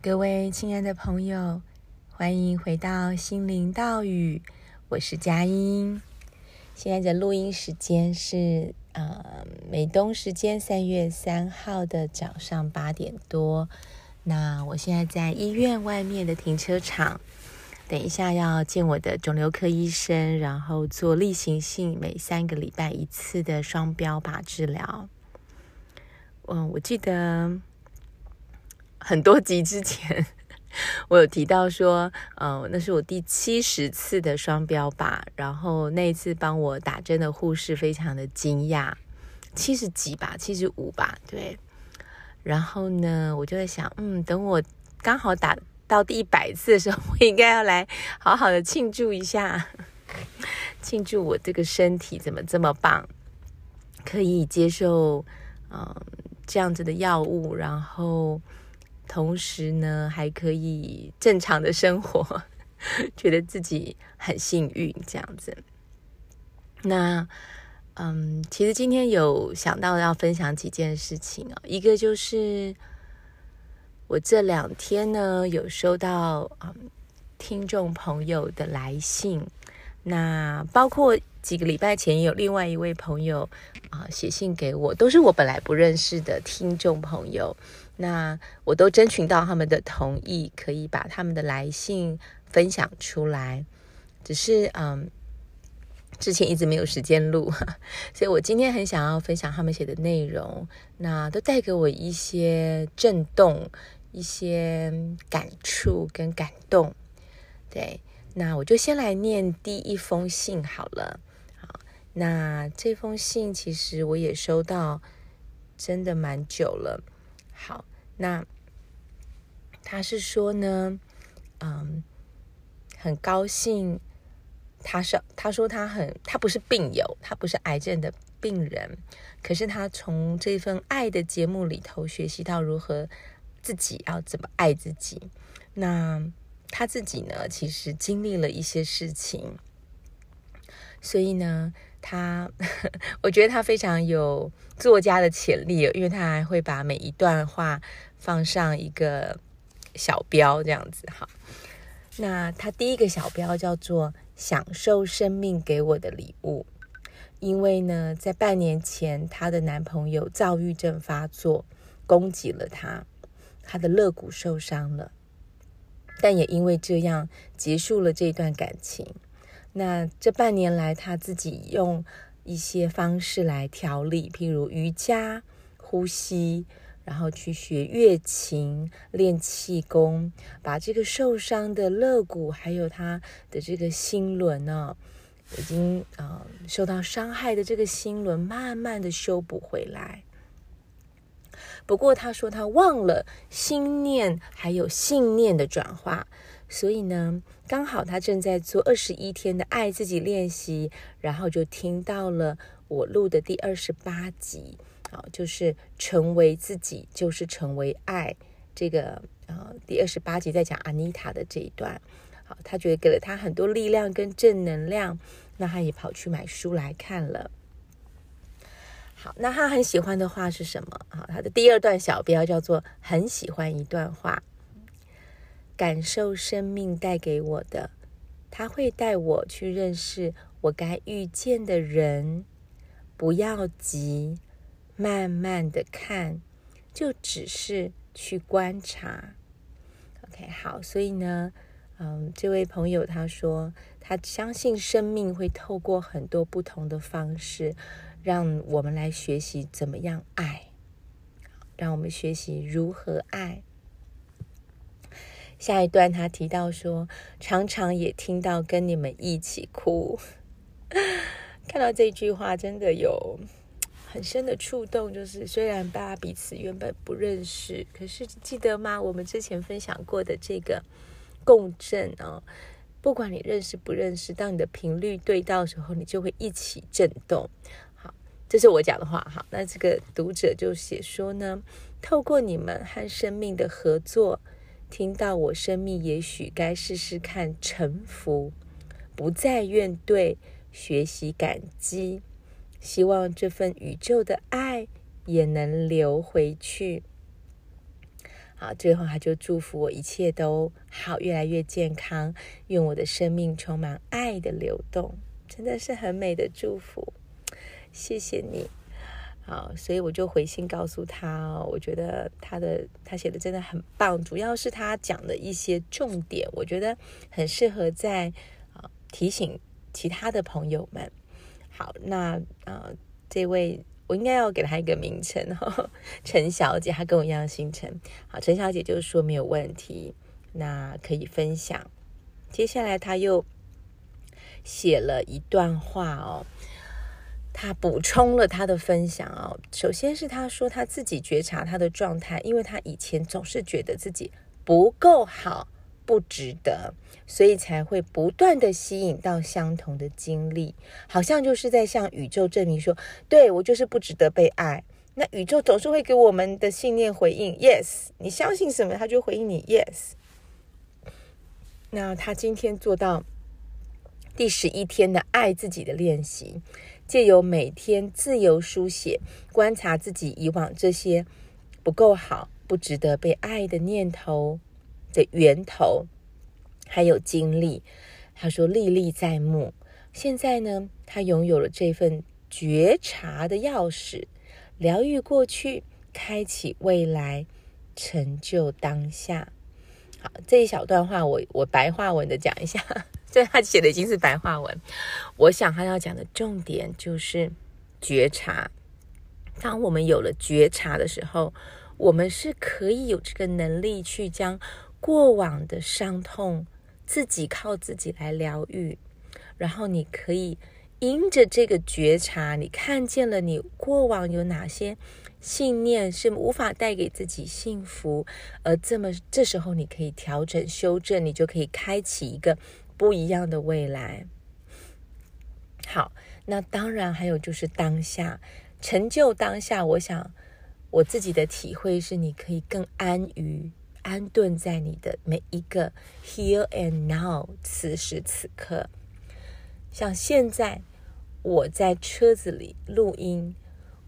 各位亲爱的朋友，欢迎回到心灵岛屿，我是佳音。现在的录音时间是呃美东时间三月三号的早上八点多。那我现在在医院外面的停车场，等一下要见我的肿瘤科医生，然后做例行性每三个礼拜一次的双标靶治疗。嗯，我记得。很多集之前，我有提到说，呃，那是我第七十次的双标吧，然后那一次帮我打针的护士非常的惊讶，七十几吧，七十五吧，对。然后呢，我就在想，嗯，等我刚好打到第一百次的时候，我应该要来好好的庆祝一下，庆祝我这个身体怎么这么棒，可以接受，嗯、这样子的药物，然后。同时呢，还可以正常的生活，觉得自己很幸运这样子。那，嗯，其实今天有想到要分享几件事情哦。一个就是我这两天呢，有收到嗯听众朋友的来信，那包括几个礼拜前有另外一位朋友啊写信给我，都是我本来不认识的听众朋友。那我都征询到他们的同意，可以把他们的来信分享出来。只是嗯，之前一直没有时间录，所以我今天很想要分享他们写的内容，那都带给我一些震动、一些感触跟感动。对，那我就先来念第一封信好了。那这封信其实我也收到，真的蛮久了。好，那他是说呢，嗯，很高兴，他是他说他很，他不是病友，他不是癌症的病人，可是他从这份爱的节目里头学习到如何自己要怎么爱自己。那他自己呢，其实经历了一些事情，所以呢。他，我觉得他非常有作家的潜力，因为他还会把每一段话放上一个小标，这样子哈。那他第一个小标叫做“享受生命给我的礼物”，因为呢，在半年前，她的男朋友躁郁症发作，攻击了她，她的肋骨受伤了，但也因为这样结束了这段感情。那这半年来，他自己用一些方式来调理，譬如瑜伽、呼吸，然后去学乐琴、练气功，把这个受伤的肋骨还有他的这个心轮呢、已经啊、受到伤害的这个心轮，慢慢的修补回来。不过他说他忘了心念还有信念的转化。所以呢，刚好他正在做二十一天的爱自己练习，然后就听到了我录的第二十八集，好，就是成为自己就是成为爱这个呃第二十八集在讲阿妮塔的这一段，好，他觉得给了他很多力量跟正能量，那他也跑去买书来看了。好，那他很喜欢的话是什么？好，他的第二段小标叫做很喜欢一段话。感受生命带给我的，他会带我去认识我该遇见的人。不要急，慢慢的看，就只是去观察。OK，好，所以呢，嗯，这位朋友他说，他相信生命会透过很多不同的方式，让我们来学习怎么样爱，让我们学习如何爱。下一段，他提到说，常常也听到跟你们一起哭。看到这句话，真的有很深的触动。就是虽然大家彼此原本不认识，可是记得吗？我们之前分享过的这个共振哦，不管你认识不认识，当你的频率对到的时候，你就会一起震动。好，这是我讲的话。好，那这个读者就写说呢，透过你们和生命的合作。听到我生命，也许该试试看臣服，不再怨怼，学习感激，希望这份宇宙的爱也能流回去。好，最后他就祝福我一切都好，越来越健康，愿我的生命充满爱的流动，真的是很美的祝福，谢谢你。啊，所以我就回信告诉他哦，我觉得他的他写的真的很棒，主要是他讲的一些重点，我觉得很适合在啊提醒其他的朋友们。好，那啊这位我应该要给他一个名称哦，陈小姐，她跟我一样姓陈。好，陈小姐就是说没有问题，那可以分享。接下来他又写了一段话哦。他补充了他的分享哦，首先是他说他自己觉察他的状态，因为他以前总是觉得自己不够好，不值得，所以才会不断的吸引到相同的经历，好像就是在向宇宙证明说，对，我就是不值得被爱。那宇宙总是会给我们的信念回应，yes，你相信什么，他就回应你，yes。那他今天做到第十一天的爱自己的练习。借由每天自由书写，观察自己以往这些不够好、不值得被爱的念头的源头，还有经历。他说历历在目。现在呢，他拥有了这份觉察的钥匙，疗愈过去，开启未来，成就当下。好，这一小段话我我白话文的讲一下。所以他写的已经是白话文，我想他要讲的重点就是觉察。当我们有了觉察的时候，我们是可以有这个能力去将过往的伤痛自己靠自己来疗愈。然后你可以因着这个觉察，你看见了你过往有哪些信念是无法带给自己幸福，而这么这时候你可以调整修正，你就可以开启一个。不一样的未来。好，那当然还有就是当下成就当下。我想我自己的体会是，你可以更安于安顿在你的每一个 here and now，此时此刻。像现在我在车子里录音，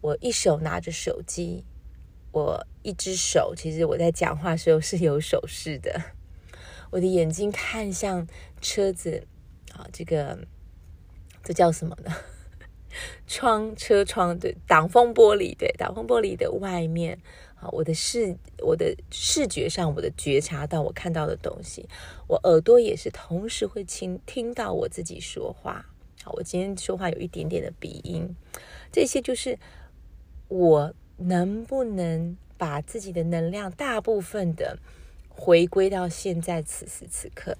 我一手拿着手机，我一只手其实我在讲话时候是有手势的。我的眼睛看向车子，啊，这个这叫什么呢？窗，车窗，对，挡风玻璃，对，挡风玻璃的外面，啊，我的视，我的视觉上，我的觉察到我看到的东西，我耳朵也是同时会听听到我自己说话。好，我今天说话有一点点的鼻音，这些就是我能不能把自己的能量大部分的。回归到现在此时此刻，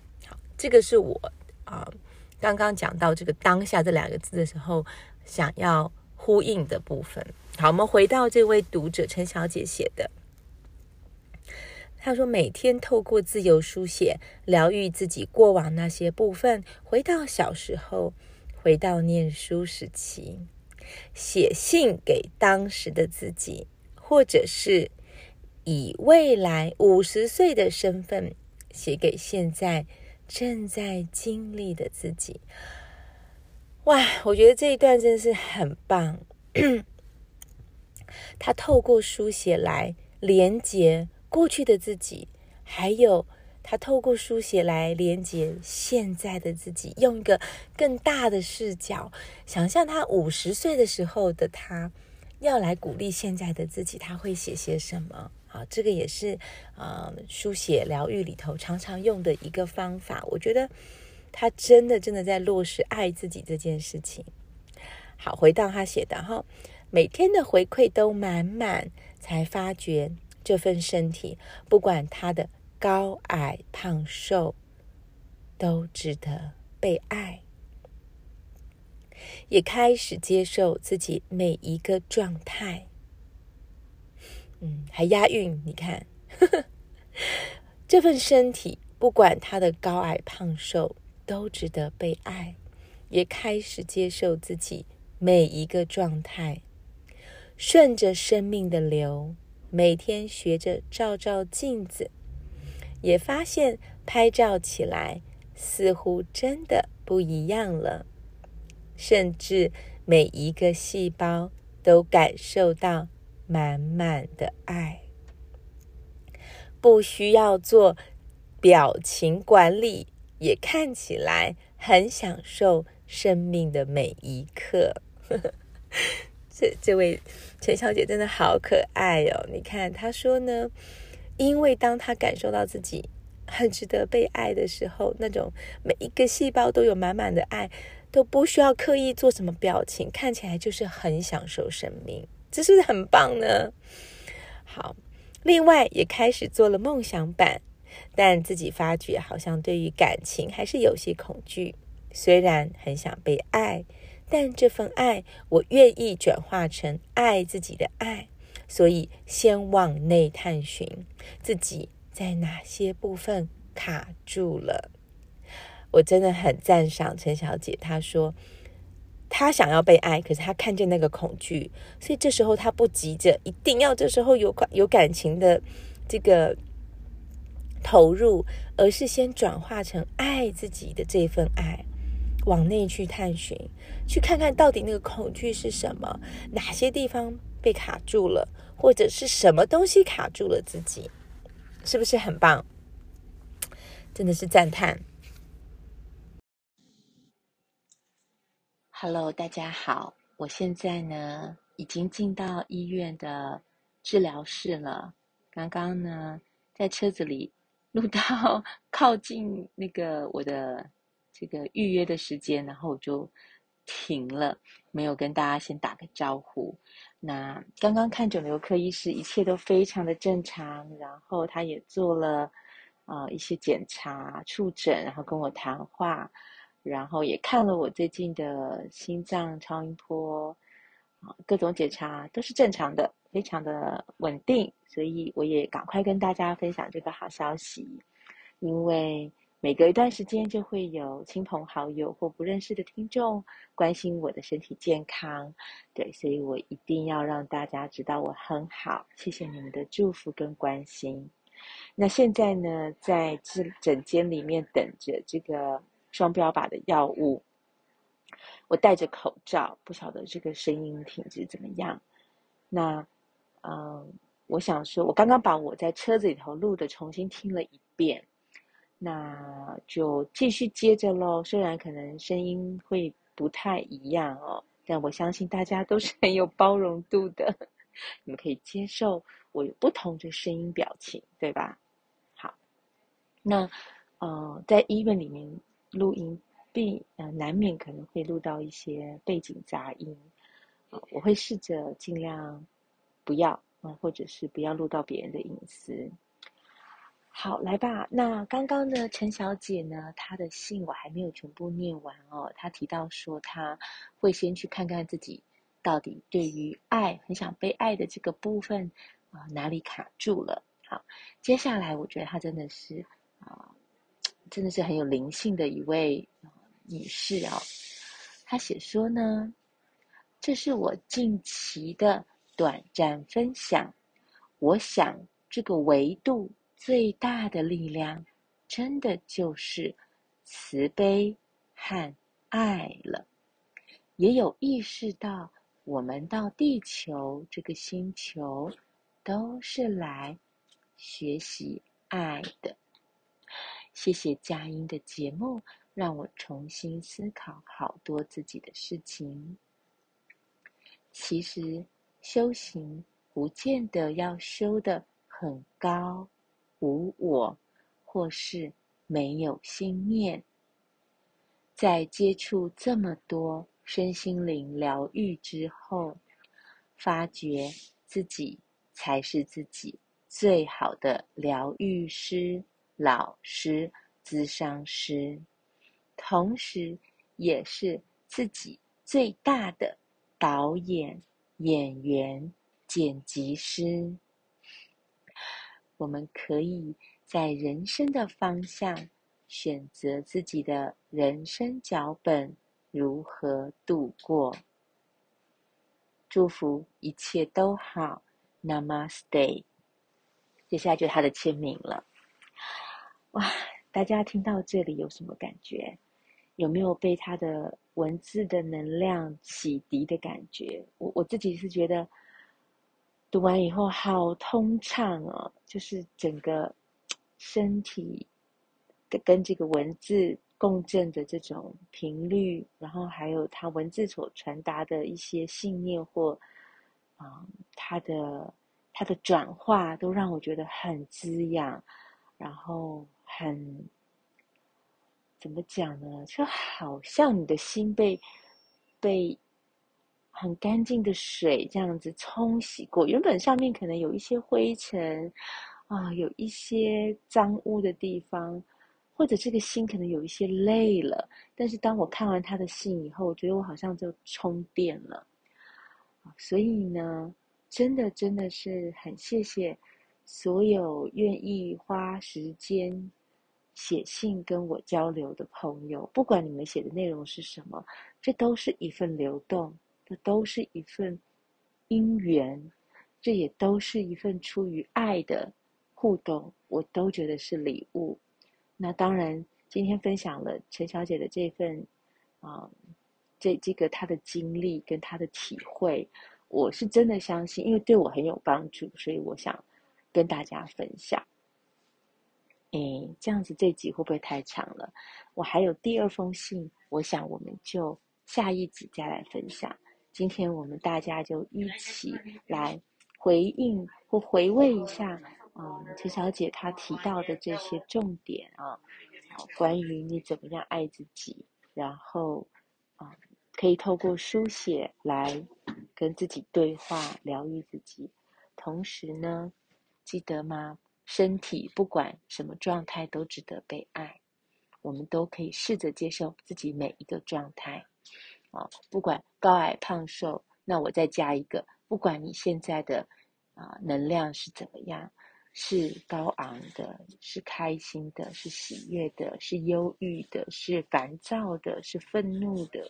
这个是我啊、刚刚讲到这个当下这两个字的时候，想要呼应的部分。好，我们回到这位读者陈小姐写的，她说每天透过自由书写，疗愈自己过往那些部分，回到小时候，回到念书时期，写信给当时的自己，或者是。以未来五十岁的身份写给现在正在经历的自己。哇，我觉得这一段真是很棒。他透过书写来连接过去的自己，还有他透过书写来连接现在的自己，用一个更大的视角，想象他五十岁的时候的他要来鼓励现在的自己，他会写些什么？好，这个也是啊、呃，书写疗愈里头常常用的一个方法。我觉得他真的真的在落实爱自己这件事情。好，回到他写的哈，每天的回馈都满满，才发觉这份身体，不管他的高矮胖瘦，都值得被爱，也开始接受自己每一个状态。嗯，还押韵，你看，这份身体不管它的高矮胖瘦，都值得被爱，也开始接受自己每一个状态，顺着生命的流，每天学着照照镜子，也发现拍照起来似乎真的不一样了，甚至每一个细胞都感受到。满满的爱，不需要做表情管理，也看起来很享受生命的每一刻。这这位陈小姐真的好可爱哦！你看她说呢，因为当她感受到自己很值得被爱的时候，那种每一个细胞都有满满的爱，都不需要刻意做什么表情，看起来就是很享受生命。这是不是很棒呢？好，另外也开始做了梦想版，但自己发觉好像对于感情还是有些恐惧。虽然很想被爱，但这份爱我愿意转化成爱自己的爱，所以先往内探寻自己在哪些部分卡住了。我真的很赞赏陈小姐，她说。他想要被爱，可是他看见那个恐惧，所以这时候他不急着一定要这时候有感有感情的这个投入，而是先转化成爱自己的这份爱，往内去探寻，去看看到底那个恐惧是什么，哪些地方被卡住了，或者是什么东西卡住了自己，是不是很棒？真的是赞叹。Hello，大家好，我现在呢已经进到医院的治疗室了。刚刚呢在车子里录到靠近那个我的这个预约的时间，然后我就停了，没有跟大家先打个招呼。那刚刚看肿瘤科医师，一切都非常的正常，然后他也做了呃一些检查、触诊，然后跟我谈话。然后也看了我最近的心脏超音波，啊，各种检查都是正常的，非常的稳定，所以我也赶快跟大家分享这个好消息。因为每隔一段时间就会有亲朋好友或不认识的听众关心我的身体健康，对，所以我一定要让大家知道我很好，谢谢你们的祝福跟关心。那现在呢，在诊诊间里面等着这个。双标靶的药物，我戴着口罩，不晓得这个声音品质怎么样。那，嗯，我想说，我刚刚把我在车子里头录的重新听了一遍，那就继续接着喽。虽然可能声音会不太一样哦，但我相信大家都是很有包容度的，你们可以接受我有不同的声音表情，对吧？好，那，呃，在医院里面。录音必呃难免可能会录到一些背景杂音，呃，我会试着尽量不要，呃，或者是不要录到别人的隐私。好，来吧。那刚刚呢，陈小姐呢，她的信我还没有全部念完哦。她提到说，她会先去看看自己到底对于爱很想被爱的这个部分啊，哪里卡住了。好，接下来我觉得她真的是啊。真的是很有灵性的一位女士、哦，她写说呢，这是我近期的短暂分享。我想这个维度最大的力量，真的就是慈悲和爱了。也有意识到，我们到地球这个星球，都是来学习爱的。谢谢佳音的节目，让我重新思考好多自己的事情。其实修行不见得要修得很高，无我，或是没有心念。在接触这么多身心灵疗愈之后，发觉自己才是自己最好的疗愈师。老师、咨商师，同时也是自己最大的导演、演员、剪辑师。我们可以在人生的方向选择自己的人生脚本，如何度过？祝福一切都好，Namaste。接下来就是他的签名了。哇，大家听到这里有什么感觉？有没有被他的文字的能量洗涤的感觉？我我自己是觉得读完以后好通畅哦，就是整个身体跟跟这个文字共振的这种频率，然后还有他文字所传达的一些信念或啊、嗯，它的他的转化，都让我觉得很滋养，然后很怎么讲呢？就好像你的心被被。很干净的水这样子冲洗过，原本上面可能有一些灰尘啊，有一些脏污的地方，或者这个心可能有一些累了。但是当我看完他的信以后，我觉得我好像就充电了。所以呢，真的真的是很谢谢所有愿意花时间写信跟我交流的朋友，不管你们写的内容是什么，这都是一份流动。这都是一份因缘，这也都是一份出于爱的互动，我都觉得是礼物。那当然，今天分享了陈小姐的这份啊，这这个她的经历跟她的体会，我是真的相信，因为对我很有帮助，所以我想跟大家分享。哎，这样子这集会不会太长了？我还有第二封信，我想我们就下一集再来分享。今天我们大家就一起来回应或回味一下，嗯，陈小姐她提到的这些重点啊，关于你怎么样爱自己，然后啊，可以透过书写来跟自己对话，疗愈自己。同时呢，记得吗？身体不管什么状态都值得被爱，我们都可以试着接受自己每一个状态。啊，不管高矮胖瘦，那我再加一个，不管你现在的啊能量是怎么样，是高昂的，是开心的，是喜悦的，是忧郁的，是烦躁的，是愤怒的，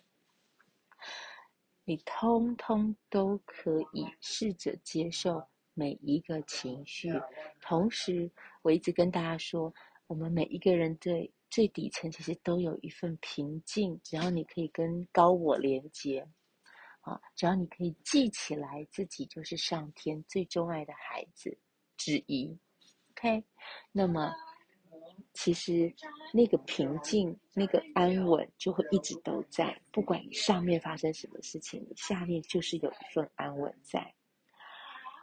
你通通都可以试着接受每一个情绪。同时，我一直跟大家说，我们每一个人对。最底层其实都有一份平静，只要你可以跟高我连接，啊，只要你可以记起来自己就是上天最钟爱的孩子之一，OK，那么其实那个平静、那个安稳就会一直都在，不管你上面发生什么事情，你下面就是有一份安稳在。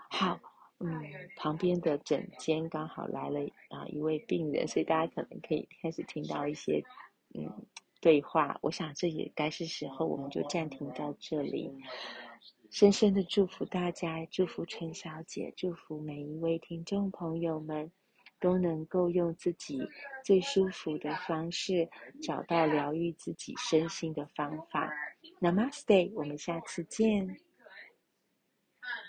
好。嗯，旁边的诊间刚好来了啊一位病人，所以大家可能可以开始听到一些嗯对话。我想这也该是时候，我们就暂停到这里。深深的祝福大家，祝福陈小姐，祝福每一位听众朋友们，都能够用自己最舒服的方式，找到疗愈自己身心的方法。Namaste，我们下次见。